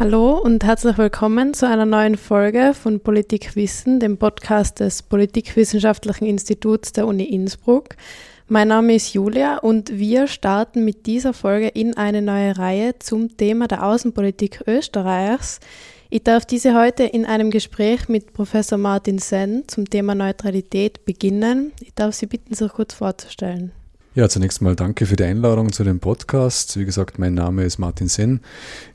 Hallo und herzlich willkommen zu einer neuen Folge von Politikwissen, dem Podcast des Politikwissenschaftlichen Instituts der Uni Innsbruck. Mein Name ist Julia und wir starten mit dieser Folge in eine neue Reihe zum Thema der Außenpolitik Österreichs. Ich darf diese heute in einem Gespräch mit Professor Martin Senn zum Thema Neutralität beginnen. Ich darf Sie bitten, sich kurz vorzustellen. Ja, zunächst mal danke für die Einladung zu dem Podcast. Wie gesagt, mein Name ist Martin Senn.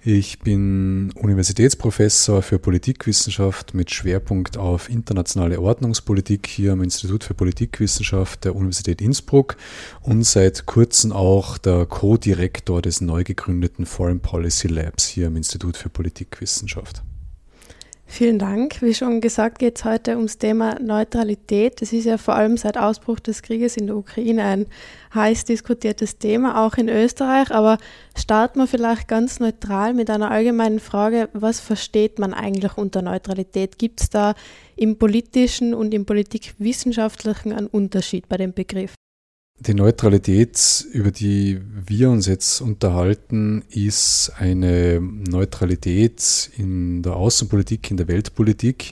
Ich bin Universitätsprofessor für Politikwissenschaft mit Schwerpunkt auf internationale Ordnungspolitik hier am Institut für Politikwissenschaft der Universität Innsbruck und seit kurzem auch der Co-Direktor des neu gegründeten Foreign Policy Labs hier am Institut für Politikwissenschaft. Vielen Dank. Wie schon gesagt, geht es heute ums Thema Neutralität. Das ist ja vor allem seit Ausbruch des Krieges in der Ukraine ein heiß diskutiertes Thema, auch in Österreich. Aber starten wir vielleicht ganz neutral mit einer allgemeinen Frage, was versteht man eigentlich unter Neutralität? Gibt es da im politischen und im politikwissenschaftlichen einen Unterschied bei dem Begriff? Die Neutralität, über die wir uns jetzt unterhalten, ist eine Neutralität in der Außenpolitik, in der Weltpolitik,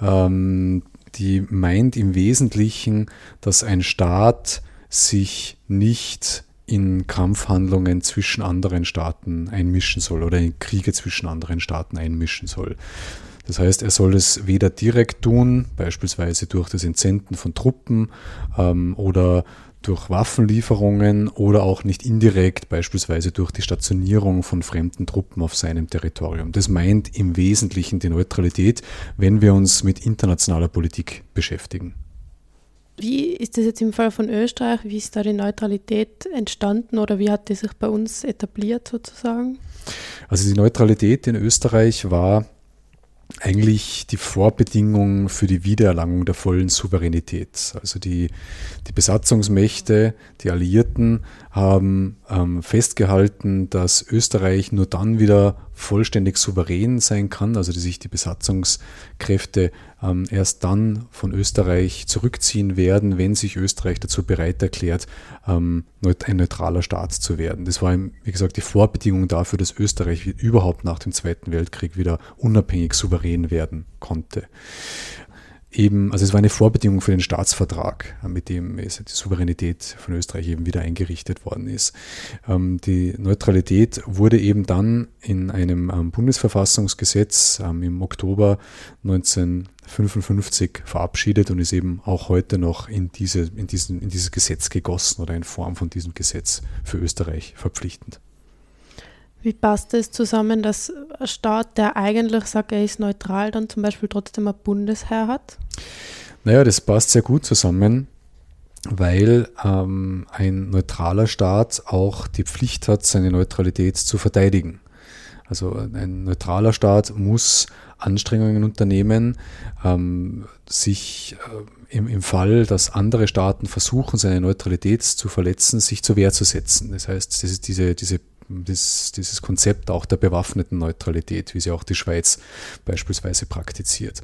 ähm, die meint im Wesentlichen, dass ein Staat sich nicht in Kampfhandlungen zwischen anderen Staaten einmischen soll oder in Kriege zwischen anderen Staaten einmischen soll. Das heißt, er soll es weder direkt tun, beispielsweise durch das Entsenden von Truppen ähm, oder durch Waffenlieferungen oder auch nicht indirekt, beispielsweise durch die Stationierung von fremden Truppen auf seinem Territorium. Das meint im Wesentlichen die Neutralität, wenn wir uns mit internationaler Politik beschäftigen. Wie ist das jetzt im Fall von Österreich? Wie ist da die Neutralität entstanden oder wie hat die sich bei uns etabliert sozusagen? Also die Neutralität in Österreich war eigentlich die Vorbedingung für die Wiedererlangung der vollen Souveränität. Also die, die Besatzungsmächte, die Alliierten haben ähm, festgehalten, dass Österreich nur dann wieder vollständig souverän sein kann, also dass sich die Besatzungskräfte ähm, erst dann von Österreich zurückziehen werden, wenn sich Österreich dazu bereit erklärt, ähm, ein neutraler Staat zu werden. Das war, wie gesagt, die Vorbedingung dafür, dass Österreich überhaupt nach dem Zweiten Weltkrieg wieder unabhängig souverän werden konnte eben, also es war eine Vorbedingung für den Staatsvertrag, mit dem die Souveränität von Österreich eben wieder eingerichtet worden ist. Ähm, die Neutralität wurde eben dann in einem ähm, Bundesverfassungsgesetz ähm, im Oktober 1955 verabschiedet und ist eben auch heute noch in, diese, in, diesen, in dieses Gesetz gegossen oder in Form von diesem Gesetz für Österreich verpflichtend. Wie passt es zusammen, dass ein Staat, der eigentlich sagt, er ist neutral, dann zum Beispiel trotzdem ein Bundesheer hat? Naja, das passt sehr gut zusammen, weil ähm, ein neutraler Staat auch die Pflicht hat, seine Neutralität zu verteidigen. Also ein neutraler Staat muss Anstrengungen unternehmen, ähm, sich äh, im, im Fall, dass andere Staaten versuchen, seine Neutralität zu verletzen, sich zur Wehr zu setzen. Das heißt, das ist diese, diese das, dieses Konzept auch der bewaffneten Neutralität, wie sie auch die Schweiz beispielsweise praktiziert.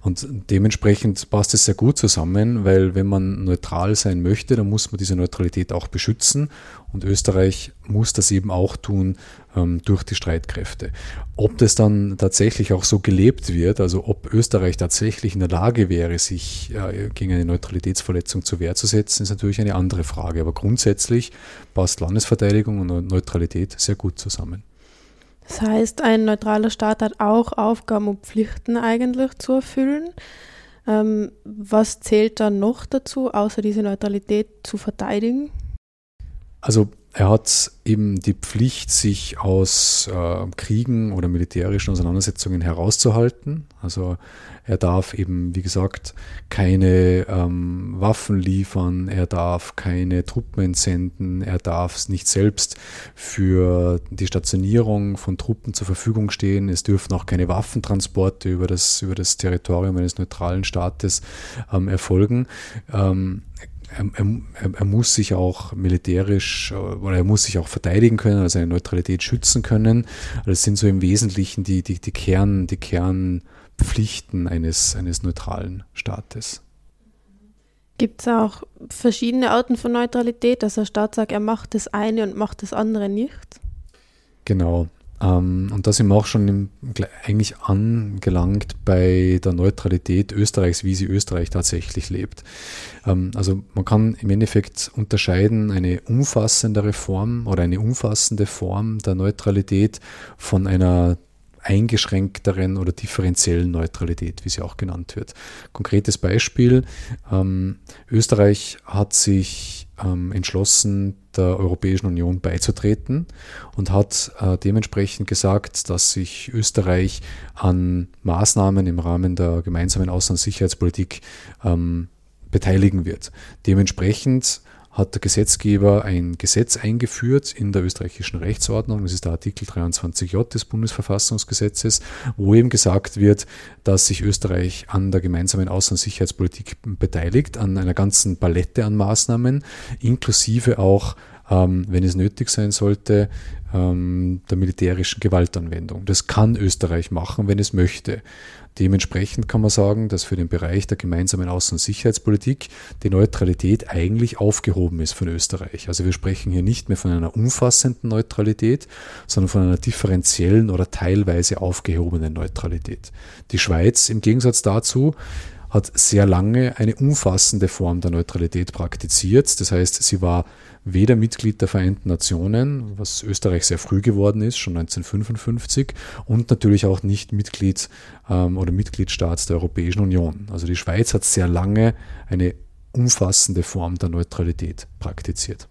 Und dementsprechend passt es sehr gut zusammen, weil wenn man neutral sein möchte, dann muss man diese Neutralität auch beschützen und Österreich muss das eben auch tun ähm, durch die Streitkräfte. Ob das dann tatsächlich auch so gelebt wird, also ob Österreich tatsächlich in der Lage wäre, sich äh, gegen eine Neutralitätsverletzung zur Wehr zu setzen, ist natürlich eine andere Frage. Aber grundsätzlich passt Landesverteidigung und Neutralität sehr gut zusammen. Das heißt, ein neutraler Staat hat auch Aufgaben und Pflichten eigentlich zu erfüllen. Ähm, was zählt dann noch dazu, außer diese Neutralität zu verteidigen? Also er hat eben die Pflicht, sich aus äh, Kriegen oder militärischen Auseinandersetzungen herauszuhalten. Also er darf eben, wie gesagt, keine ähm, Waffen liefern, er darf keine Truppen entsenden, er darf nicht selbst für die Stationierung von Truppen zur Verfügung stehen. Es dürfen auch keine Waffentransporte über das, über das Territorium eines neutralen Staates ähm, erfolgen. Ähm, er, er, er, muss sich auch militärisch äh, oder er muss sich auch verteidigen können, also seine Neutralität schützen können. Das sind so im Wesentlichen die, die, die, Kern, die Kernpflichten eines, eines neutralen Staates. Gibt es auch verschiedene Arten von Neutralität, dass der Staat sagt, er macht das eine und macht das andere nicht? Genau. Ähm, und da sind wir auch schon im, eigentlich angelangt bei der Neutralität Österreichs, wie sie Österreich tatsächlich lebt. Ähm, also man kann im Endeffekt unterscheiden eine umfassendere Form oder eine umfassende Form der Neutralität von einer eingeschränkteren oder differenziellen Neutralität, wie sie auch genannt wird. Konkretes Beispiel, ähm, Österreich hat sich ähm, entschlossen, der Europäischen Union beizutreten und hat äh, dementsprechend gesagt, dass sich Österreich an Maßnahmen im Rahmen der gemeinsamen Außen- und Sicherheitspolitik ähm, beteiligen wird. Dementsprechend hat der Gesetzgeber ein Gesetz eingeführt in der österreichischen Rechtsordnung, das ist der Artikel 23j des Bundesverfassungsgesetzes, wo eben gesagt wird, dass sich Österreich an der gemeinsamen Außen- und Sicherheitspolitik beteiligt, an einer ganzen Palette an Maßnahmen, inklusive auch ähm, wenn es nötig sein sollte, ähm, der militärischen Gewaltanwendung. Das kann Österreich machen, wenn es möchte. Dementsprechend kann man sagen, dass für den Bereich der gemeinsamen Außen- und Sicherheitspolitik die Neutralität eigentlich aufgehoben ist von Österreich. Also wir sprechen hier nicht mehr von einer umfassenden Neutralität, sondern von einer differenziellen oder teilweise aufgehobenen Neutralität. Die Schweiz im Gegensatz dazu hat sehr lange eine umfassende Form der Neutralität praktiziert. Das heißt, sie war weder Mitglied der Vereinten Nationen, was Österreich sehr früh geworden ist, schon 1955, und natürlich auch nicht Mitglied ähm, oder Mitgliedstaat der Europäischen Union. Also die Schweiz hat sehr lange eine umfassende Form der Neutralität praktiziert.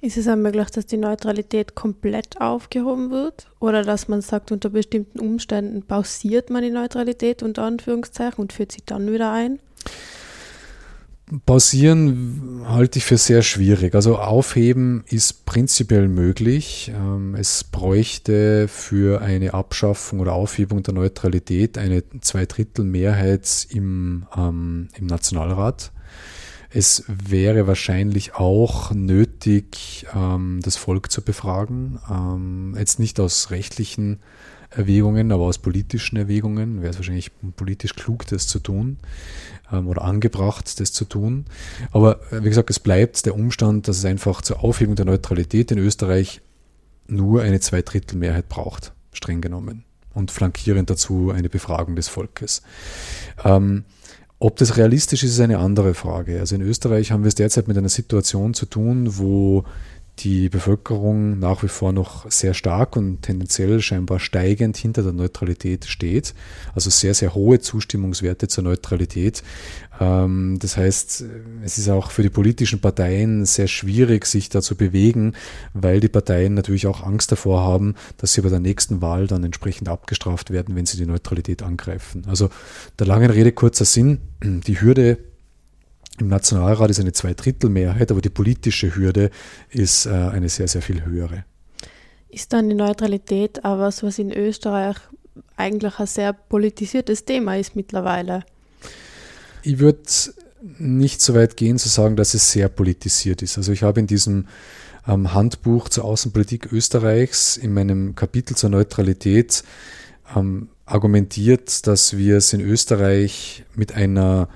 Ist es auch möglich, dass die Neutralität komplett aufgehoben wird? Oder dass man sagt, unter bestimmten Umständen pausiert man die Neutralität unter Anführungszeichen und führt sie dann wieder ein? Pausieren halte ich für sehr schwierig. Also aufheben ist prinzipiell möglich. Ähm, es bräuchte für eine Abschaffung oder Aufhebung der Neutralität eine Zweidrittelmehrheit im, ähm, im Nationalrat. Es wäre wahrscheinlich auch nötig, ähm, das Volk zu befragen. Ähm, jetzt nicht aus rechtlichen Erwägungen, aber aus politischen Erwägungen wäre es wahrscheinlich politisch klug, das zu tun oder angebracht, das zu tun. Aber äh, wie gesagt, es bleibt der Umstand, dass es einfach zur Aufhebung der Neutralität in Österreich nur eine Zweidrittelmehrheit braucht, streng genommen. Und flankierend dazu eine Befragung des Volkes. Ähm, ob das realistisch ist, ist eine andere Frage. Also in Österreich haben wir es derzeit mit einer Situation zu tun, wo die Bevölkerung nach wie vor noch sehr stark und tendenziell scheinbar steigend hinter der Neutralität steht. Also sehr, sehr hohe Zustimmungswerte zur Neutralität. Ähm, das heißt, es ist auch für die politischen Parteien sehr schwierig, sich da zu bewegen, weil die Parteien natürlich auch Angst davor haben, dass sie bei der nächsten Wahl dann entsprechend abgestraft werden, wenn sie die Neutralität angreifen. Also der langen Rede kurzer Sinn, die Hürde im Nationalrat ist eine Zweidrittelmehrheit, aber die politische Hürde ist äh, eine sehr, sehr viel höhere. Ist dann die Neutralität aber was, was in Österreich eigentlich ein sehr politisiertes Thema ist mittlerweile? Ich würde nicht so weit gehen zu sagen, dass es sehr politisiert ist. Also ich habe in diesem ähm, Handbuch zur Außenpolitik Österreichs in meinem Kapitel zur Neutralität ähm, argumentiert, dass wir es in Österreich mit einer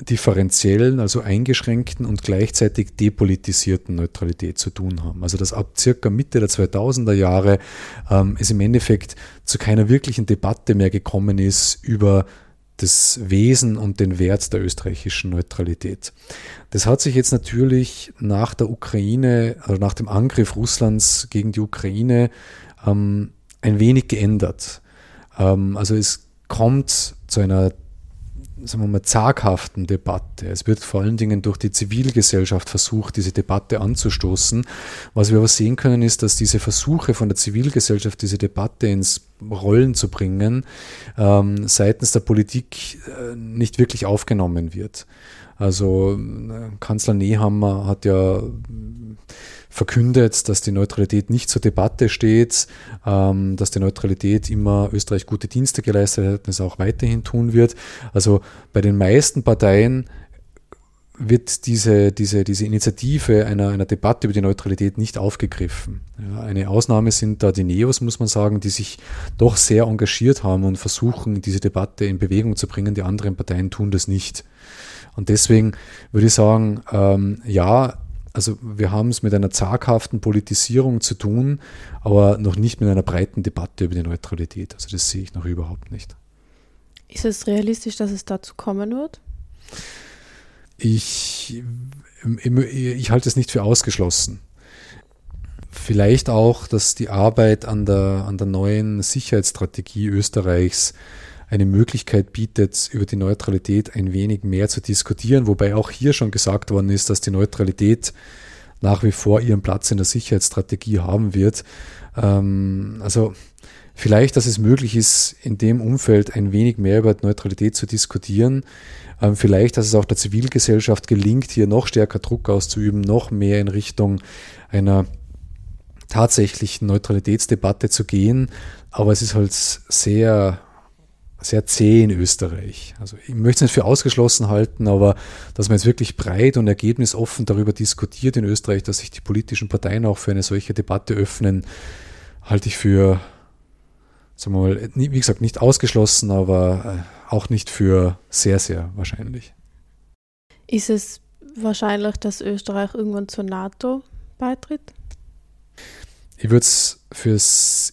differenziellen, also eingeschränkten und gleichzeitig depolitisierten Neutralität zu tun haben. Also dass ab circa Mitte der 2000er Jahre ähm, es im Endeffekt zu keiner wirklichen Debatte mehr gekommen ist über das Wesen und den Wert der österreichischen Neutralität. Das hat sich jetzt natürlich nach der Ukraine, also nach dem Angriff Russlands gegen die Ukraine ähm, ein wenig geändert. Ähm, also es kommt zu einer sagen wir mal, zaghaften Debatte. Es wird vor allen Dingen durch die Zivilgesellschaft versucht, diese Debatte anzustoßen. Was wir aber sehen können, ist, dass diese Versuche von der Zivilgesellschaft, diese Debatte ins Rollen zu bringen, ähm, seitens der Politik äh, nicht wirklich aufgenommen wird. Also äh, Kanzler Nehammer hat ja verkündet, dass die Neutralität nicht zur Debatte steht, ähm, dass die Neutralität immer Österreich gute Dienste geleistet hat und es auch weiterhin tun wird. Also bei den meisten Parteien wird diese, diese, diese Initiative einer, einer Debatte über die Neutralität nicht aufgegriffen. Ja, eine Ausnahme sind da die Neos, muss man sagen, die sich doch sehr engagiert haben und versuchen, diese Debatte in Bewegung zu bringen. Die anderen Parteien tun das nicht. Und deswegen würde ich sagen, ähm, ja, also wir haben es mit einer zaghaften Politisierung zu tun, aber noch nicht mit einer breiten Debatte über die Neutralität. Also das sehe ich noch überhaupt nicht. Ist es realistisch, dass es dazu kommen wird? Ich, ich halte es nicht für ausgeschlossen. Vielleicht auch, dass die Arbeit an der, an der neuen Sicherheitsstrategie Österreichs eine Möglichkeit bietet, über die Neutralität ein wenig mehr zu diskutieren, wobei auch hier schon gesagt worden ist, dass die Neutralität nach wie vor ihren Platz in der Sicherheitsstrategie haben wird. Ähm, also vielleicht, dass es möglich ist, in dem Umfeld ein wenig mehr über Neutralität zu diskutieren. Ähm, vielleicht, dass es auch der Zivilgesellschaft gelingt, hier noch stärker Druck auszuüben, noch mehr in Richtung einer tatsächlichen Neutralitätsdebatte zu gehen. Aber es ist halt sehr sehr zäh in Österreich. Also ich möchte es nicht für ausgeschlossen halten, aber dass man jetzt wirklich breit und ergebnisoffen darüber diskutiert in Österreich, dass sich die politischen Parteien auch für eine solche Debatte öffnen, halte ich für, sagen wir mal, wie gesagt, nicht ausgeschlossen, aber äh, auch nicht für sehr, sehr wahrscheinlich. Ist es wahrscheinlich, dass Österreich irgendwann zur NATO beitritt? Ich würde es für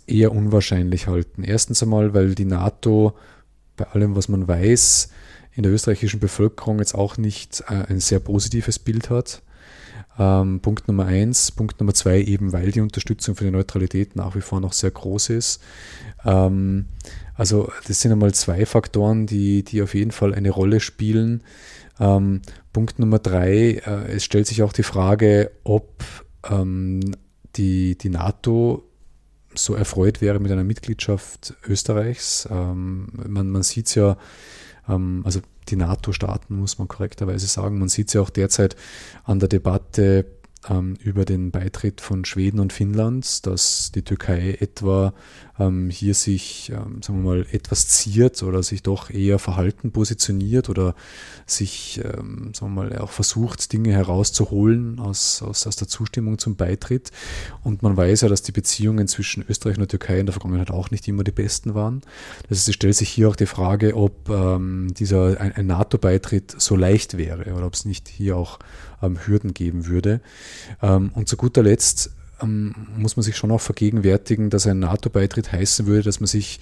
eher unwahrscheinlich halten. Erstens einmal, weil die NATO bei allem, was man weiß, in der österreichischen Bevölkerung jetzt auch nicht äh, ein sehr positives Bild hat. Ähm, Punkt Nummer eins. Punkt Nummer zwei, eben weil die Unterstützung für die Neutralität nach wie vor noch sehr groß ist. Ähm, also das sind einmal zwei Faktoren, die, die auf jeden Fall eine Rolle spielen. Ähm, Punkt Nummer drei, äh, es stellt sich auch die Frage, ob ähm, die, die NATO so erfreut wäre mit einer Mitgliedschaft Österreichs. Ähm, man man sieht es ja, ähm, also die NATO-Staaten muss man korrekterweise sagen, man sieht es ja auch derzeit an der Debatte ähm, über den Beitritt von Schweden und Finnland, dass die Türkei etwa ähm, hier sich, ähm, sagen wir mal, etwas ziert oder sich doch eher verhalten positioniert oder sich, ähm, sagen wir mal, auch versucht, Dinge herauszuholen aus, aus, aus der Zustimmung zum Beitritt. Und man weiß ja, dass die Beziehungen zwischen Österreich und der Türkei in der Vergangenheit auch nicht immer die besten waren. Das heißt, es stellt sich hier auch die Frage, ob ähm, dieser ein, ein NATO-Beitritt so leicht wäre oder ob es nicht hier auch ähm, Hürden geben würde. Ähm, und zu guter Letzt ähm, muss man sich schon auch vergegenwärtigen, dass ein NATO-Beitritt heißen würde, dass man sich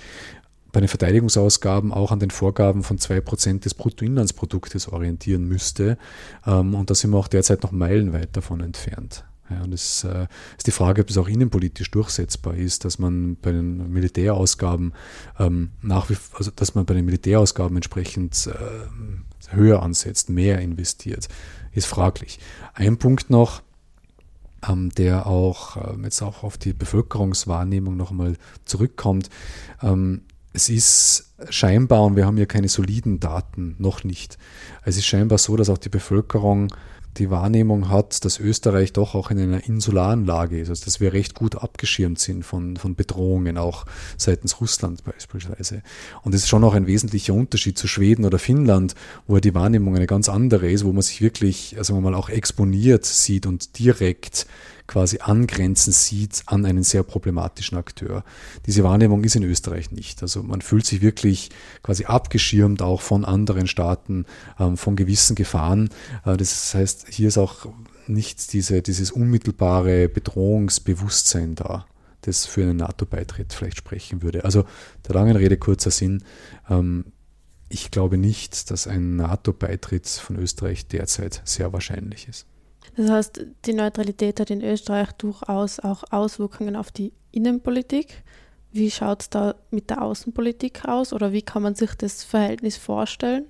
bei den Verteidigungsausgaben auch an den Vorgaben von 2% des Bruttoinlandsproduktes orientieren müsste. Ähm, und da sind wir auch derzeit noch meilenweit davon entfernt. Und es äh, ist die Frage, ob es auch innenpolitisch durchsetzbar ist, dass man bei den Militärausgaben nach wie, also dass man bei den Militärausgaben entsprechend äh, höher ansetzt, mehr investiert, ist fraglich. Ein Punkt noch, ähm, der auch ähm, jetzt auch auf die Bevölkerungswahrnehmung noch einmal zurückkommt. Ähm, es ist scheinbar, und wir haben ja keine soliden Daten, noch nicht. Es ist scheinbar so, dass auch die Bevölkerung die Wahrnehmung hat, dass Österreich doch auch in einer insularen Lage ist, also dass wir recht gut abgeschirmt sind von, von Bedrohungen, auch seitens Russland beispielsweise. Und das ist schon auch ein wesentlicher Unterschied zu Schweden oder Finnland, wo die Wahrnehmung eine ganz andere ist, wo man sich wirklich, also man mal auch exponiert sieht und direkt quasi angrenzen sieht an einen sehr problematischen Akteur. Diese Wahrnehmung ist in Österreich nicht. Also man fühlt sich wirklich quasi abgeschirmt auch von anderen Staaten, ähm, von gewissen Gefahren. Äh, das heißt, hier ist auch nicht diese, dieses unmittelbare Bedrohungsbewusstsein da, das für einen NATO-Beitritt vielleicht sprechen würde. Also der langen Rede kurzer Sinn. Ähm, ich glaube nicht, dass ein NATO-Beitritt von Österreich derzeit sehr wahrscheinlich ist. Das heißt, die Neutralität hat in Österreich durchaus auch Auswirkungen auf die Innenpolitik. Wie schaut es da mit der Außenpolitik aus oder wie kann man sich das Verhältnis vorstellen?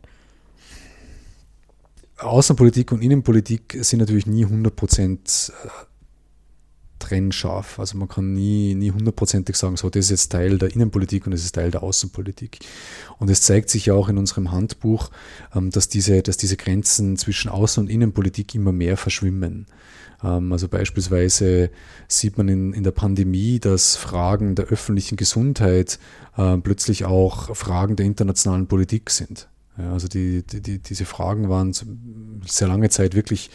Außenpolitik und Innenpolitik sind natürlich nie 100 Prozent äh, trennscharf. Also man kann nie, nie hundertprozentig sagen, so, das ist jetzt Teil der Innenpolitik und das ist Teil der Außenpolitik. Und es zeigt sich ja auch in unserem Handbuch, ähm, dass diese, dass diese Grenzen zwischen Außen- und Innenpolitik immer mehr verschwimmen. Ähm, also beispielsweise sieht man in, in der Pandemie, dass Fragen der öffentlichen Gesundheit äh, plötzlich auch Fragen der internationalen Politik sind. Also die, die, diese Fragen waren sehr lange Zeit wirklich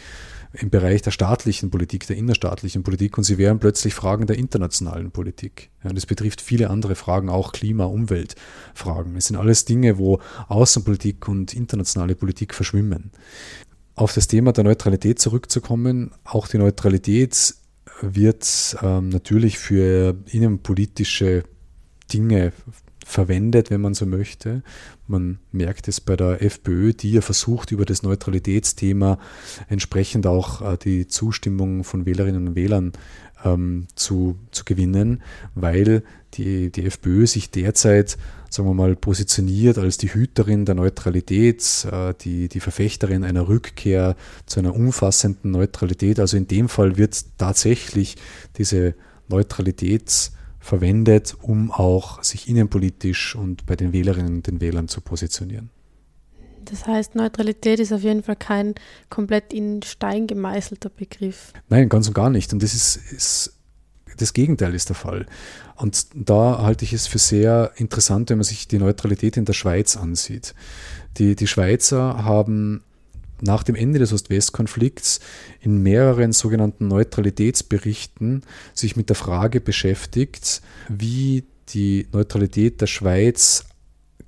im Bereich der staatlichen Politik, der innerstaatlichen Politik und sie wären plötzlich Fragen der internationalen Politik. Ja, das betrifft viele andere Fragen, auch Klima, Umweltfragen. Es sind alles Dinge, wo Außenpolitik und internationale Politik verschwimmen. auf das Thema der Neutralität zurückzukommen, auch die Neutralität wird ähm, natürlich für innenpolitische Dinge verwendet, wenn man so möchte. Man merkt es bei der FPÖ, die ja versucht, über das Neutralitätsthema entsprechend auch äh, die Zustimmung von Wählerinnen und Wählern ähm, zu, zu gewinnen, weil die, die FPÖ sich derzeit, sagen wir mal, positioniert als die Hüterin der Neutralität, äh, die, die Verfechterin einer Rückkehr zu einer umfassenden Neutralität. Also in dem Fall wird tatsächlich diese Neutralitäts- verwendet, um auch sich innenpolitisch und bei den Wählerinnen und den Wählern zu positionieren. Das heißt, Neutralität ist auf jeden Fall kein komplett in Stein gemeißelter Begriff. Nein, ganz und gar nicht. Und das ist, ist das Gegenteil ist der Fall. Und da halte ich es für sehr interessant, wenn man sich die Neutralität in der Schweiz ansieht. Die, die Schweizer haben nach dem Ende des Ost-West-Konflikts in mehreren sogenannten Neutralitätsberichten sich mit der Frage beschäftigt, wie die Neutralität der Schweiz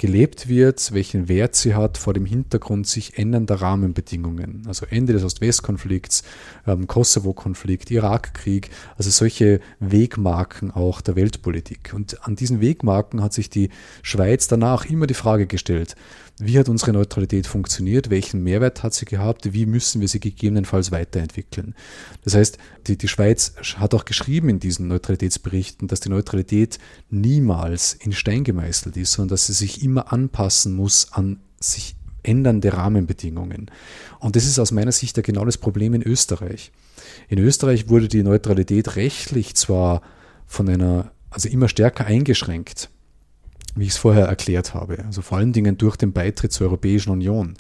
gelebt wird, welchen Wert sie hat vor dem Hintergrund sich ändernder Rahmenbedingungen. Also Ende des Ost-West-Konflikts, ähm, Kosovo-Konflikt, Irakkrieg, also solche Wegmarken auch der Weltpolitik. Und an diesen Wegmarken hat sich die Schweiz danach immer die Frage gestellt, wie hat unsere Neutralität funktioniert? Welchen Mehrwert hat sie gehabt? Wie müssen wir sie gegebenenfalls weiterentwickeln? Das heißt, die, die Schweiz hat auch geschrieben in diesen Neutralitätsberichten, dass die Neutralität niemals in Stein gemeißelt ist, sondern dass sie sich immer anpassen muss an sich ändernde Rahmenbedingungen. Und das ist aus meiner Sicht ja genau das Problem in Österreich. In Österreich wurde die Neutralität rechtlich zwar von einer, also immer stärker eingeschränkt wie ich es vorher erklärt habe. Also vor allen Dingen durch den Beitritt zur Europäischen Union.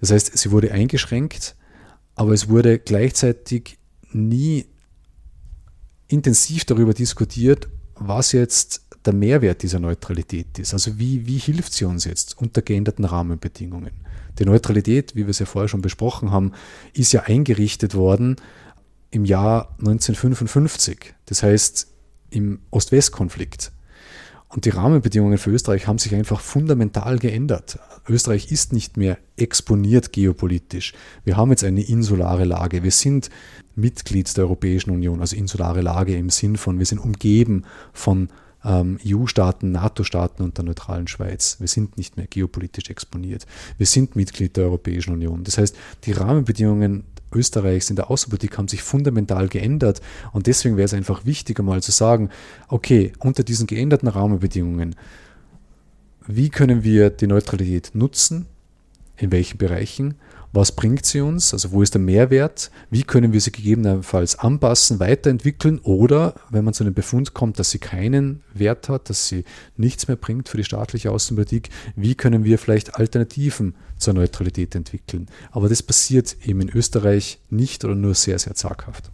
Das heißt, sie wurde eingeschränkt, aber es wurde gleichzeitig nie intensiv darüber diskutiert, was jetzt der Mehrwert dieser Neutralität ist. Also wie, wie hilft sie uns jetzt unter geänderten Rahmenbedingungen? Die Neutralität, wie wir es ja vorher schon besprochen haben, ist ja eingerichtet worden im Jahr 1955. Das heißt im Ost-West-Konflikt. Und die Rahmenbedingungen für Österreich haben sich einfach fundamental geändert. Österreich ist nicht mehr exponiert geopolitisch. Wir haben jetzt eine insulare Lage. Wir sind Mitglied der Europäischen Union, also insulare Lage im Sinn von, wir sind umgeben von ähm, EU-Staaten, NATO-Staaten und der neutralen Schweiz. Wir sind nicht mehr geopolitisch exponiert. Wir sind Mitglied der Europäischen Union. Das heißt, die Rahmenbedingungen Österreichs in der Außenpolitik haben sich fundamental geändert. Und deswegen wäre es einfach wichtig, einmal zu sagen, okay, unter diesen geänderten Rahmenbedingungen, wie können wir die Neutralität nutzen? In welchen Bereichen? Was bringt sie uns? Also wo ist der Mehrwert? Wie können wir sie gegebenenfalls anpassen, weiterentwickeln? Oder wenn man zu einem Befund kommt, dass sie keinen Wert hat, dass sie nichts mehr bringt für die staatliche Außenpolitik, wie können wir vielleicht Alternativen zur Neutralität entwickeln? Aber das passiert eben in Österreich nicht oder nur sehr, sehr zaghaft.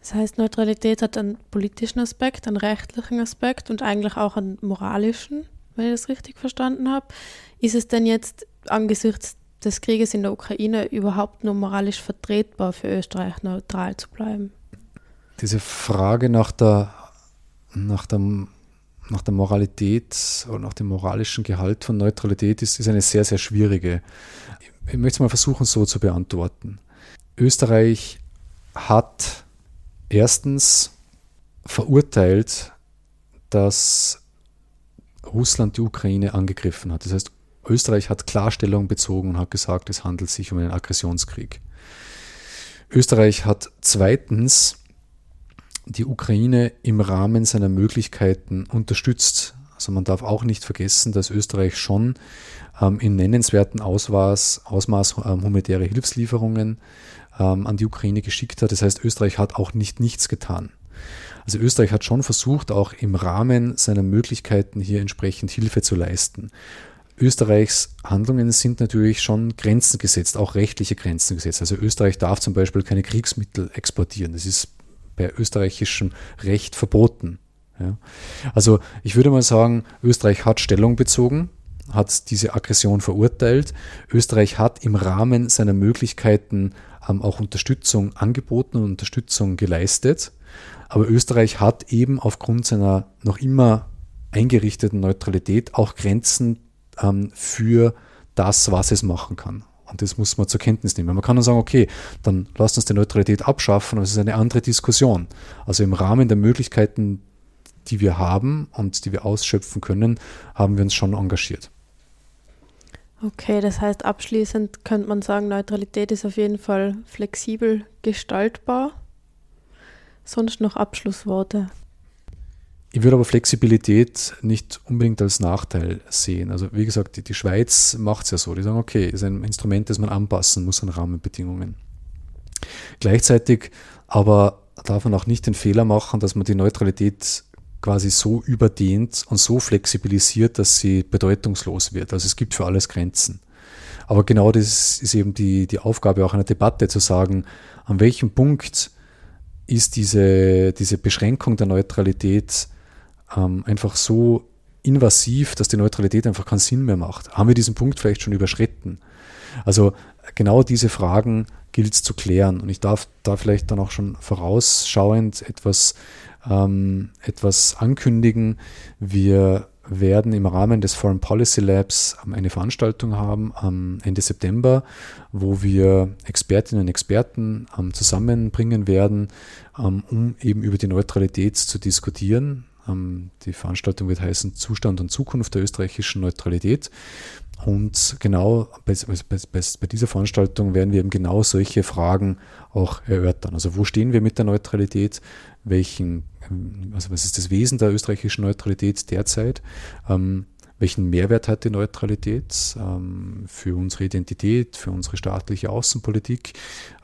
Das heißt, Neutralität hat einen politischen Aspekt, einen rechtlichen Aspekt und eigentlich auch einen moralischen, wenn ich das richtig verstanden habe. Ist es denn jetzt angesichts des Krieges in der Ukraine überhaupt nur moralisch vertretbar für Österreich neutral zu bleiben? Diese Frage nach der, nach der, nach der Moralität oder nach dem moralischen Gehalt von Neutralität ist, ist eine sehr, sehr schwierige. Ich möchte es mal versuchen, so zu beantworten. Österreich hat erstens verurteilt, dass Russland die Ukraine angegriffen hat. Das heißt, Österreich hat Klarstellung bezogen und hat gesagt, es handelt sich um einen Aggressionskrieg. Österreich hat zweitens die Ukraine im Rahmen seiner Möglichkeiten unterstützt. Also man darf auch nicht vergessen, dass Österreich schon ähm, in nennenswerten Ausmaß, Ausmaß ähm, humanitäre Hilfslieferungen ähm, an die Ukraine geschickt hat. Das heißt, Österreich hat auch nicht nichts getan. Also Österreich hat schon versucht, auch im Rahmen seiner Möglichkeiten hier entsprechend Hilfe zu leisten. Österreichs Handlungen sind natürlich schon Grenzen gesetzt, auch rechtliche Grenzen gesetzt. Also Österreich darf zum Beispiel keine Kriegsmittel exportieren. Das ist bei österreichischem Recht verboten. Ja. Also ich würde mal sagen, Österreich hat Stellung bezogen, hat diese Aggression verurteilt. Österreich hat im Rahmen seiner Möglichkeiten ähm, auch Unterstützung angeboten und Unterstützung geleistet. Aber Österreich hat eben aufgrund seiner noch immer eingerichteten Neutralität auch Grenzen ähm, für das, was es machen kann. Und das muss man zur Kenntnis nehmen. Man kann dann sagen, okay, dann lasst uns die Neutralität abschaffen, aber es ist eine andere Diskussion. Also im Rahmen der Möglichkeiten, die wir haben und die wir ausschöpfen können, haben wir uns schon engagiert. Okay, das heißt abschließend könnte man sagen, Neutralität ist auf jeden Fall flexibel gestaltbar. Sonst noch Abschlussworte. Ich würde aber Flexibilität nicht unbedingt als Nachteil sehen. Also wie gesagt, die, die Schweiz macht es ja so. Die sagen, okay, ist ein Instrument, das man anpassen muss an Rahmenbedingungen. Gleichzeitig aber darf man auch nicht den Fehler machen, dass man die Neutralität quasi so überdehnt und so flexibilisiert, dass sie bedeutungslos wird. Also es gibt für alles Grenzen. Aber genau das ist eben die, die Aufgabe auch einer Debatte, zu sagen, an welchem Punkt ist diese, diese Beschränkung der Neutralität ähm, einfach so invasiv, dass die Neutralität einfach keinen Sinn mehr macht. Haben wir diesen Punkt vielleicht schon überschritten? Also genau diese Fragen gilt es zu klären. Und ich darf da vielleicht dann auch schon vorausschauend etwas, ähm, etwas ankündigen. Wir werden im Rahmen des Foreign Policy Labs eine Veranstaltung haben am Ende September, wo wir Expertinnen und Experten ähm, zusammenbringen werden, ähm, um eben über die Neutralität zu diskutieren. Ähm, die Veranstaltung wird heißen Zustand und Zukunft der österreichischen Neutralität. Und genau bei, bei, bei, dieser Veranstaltung werden wir eben genau solche Fragen auch erörtern. Also wo stehen wir mit der Neutralität? Welchen, ähm, also was ist das Wesen der österreichischen Neutralität derzeit? Ähm, welchen Mehrwert hat die Neutralität ähm, für unsere Identität, für unsere staatliche Außenpolitik?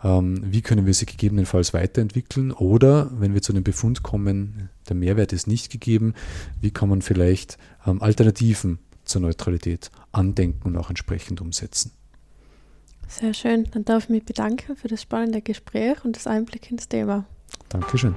Ähm, wie können wir sie gegebenenfalls weiterentwickeln? Oder wenn wir zu dem Befund kommen, der Mehrwert ist nicht gegeben, wie kann man vielleicht ähm, Alternativen zur Neutralität andenken und auch entsprechend umsetzen? Sehr schön. Dann darf ich mich bedanken für das spannende Gespräch und das Einblick ins Thema. Dankeschön.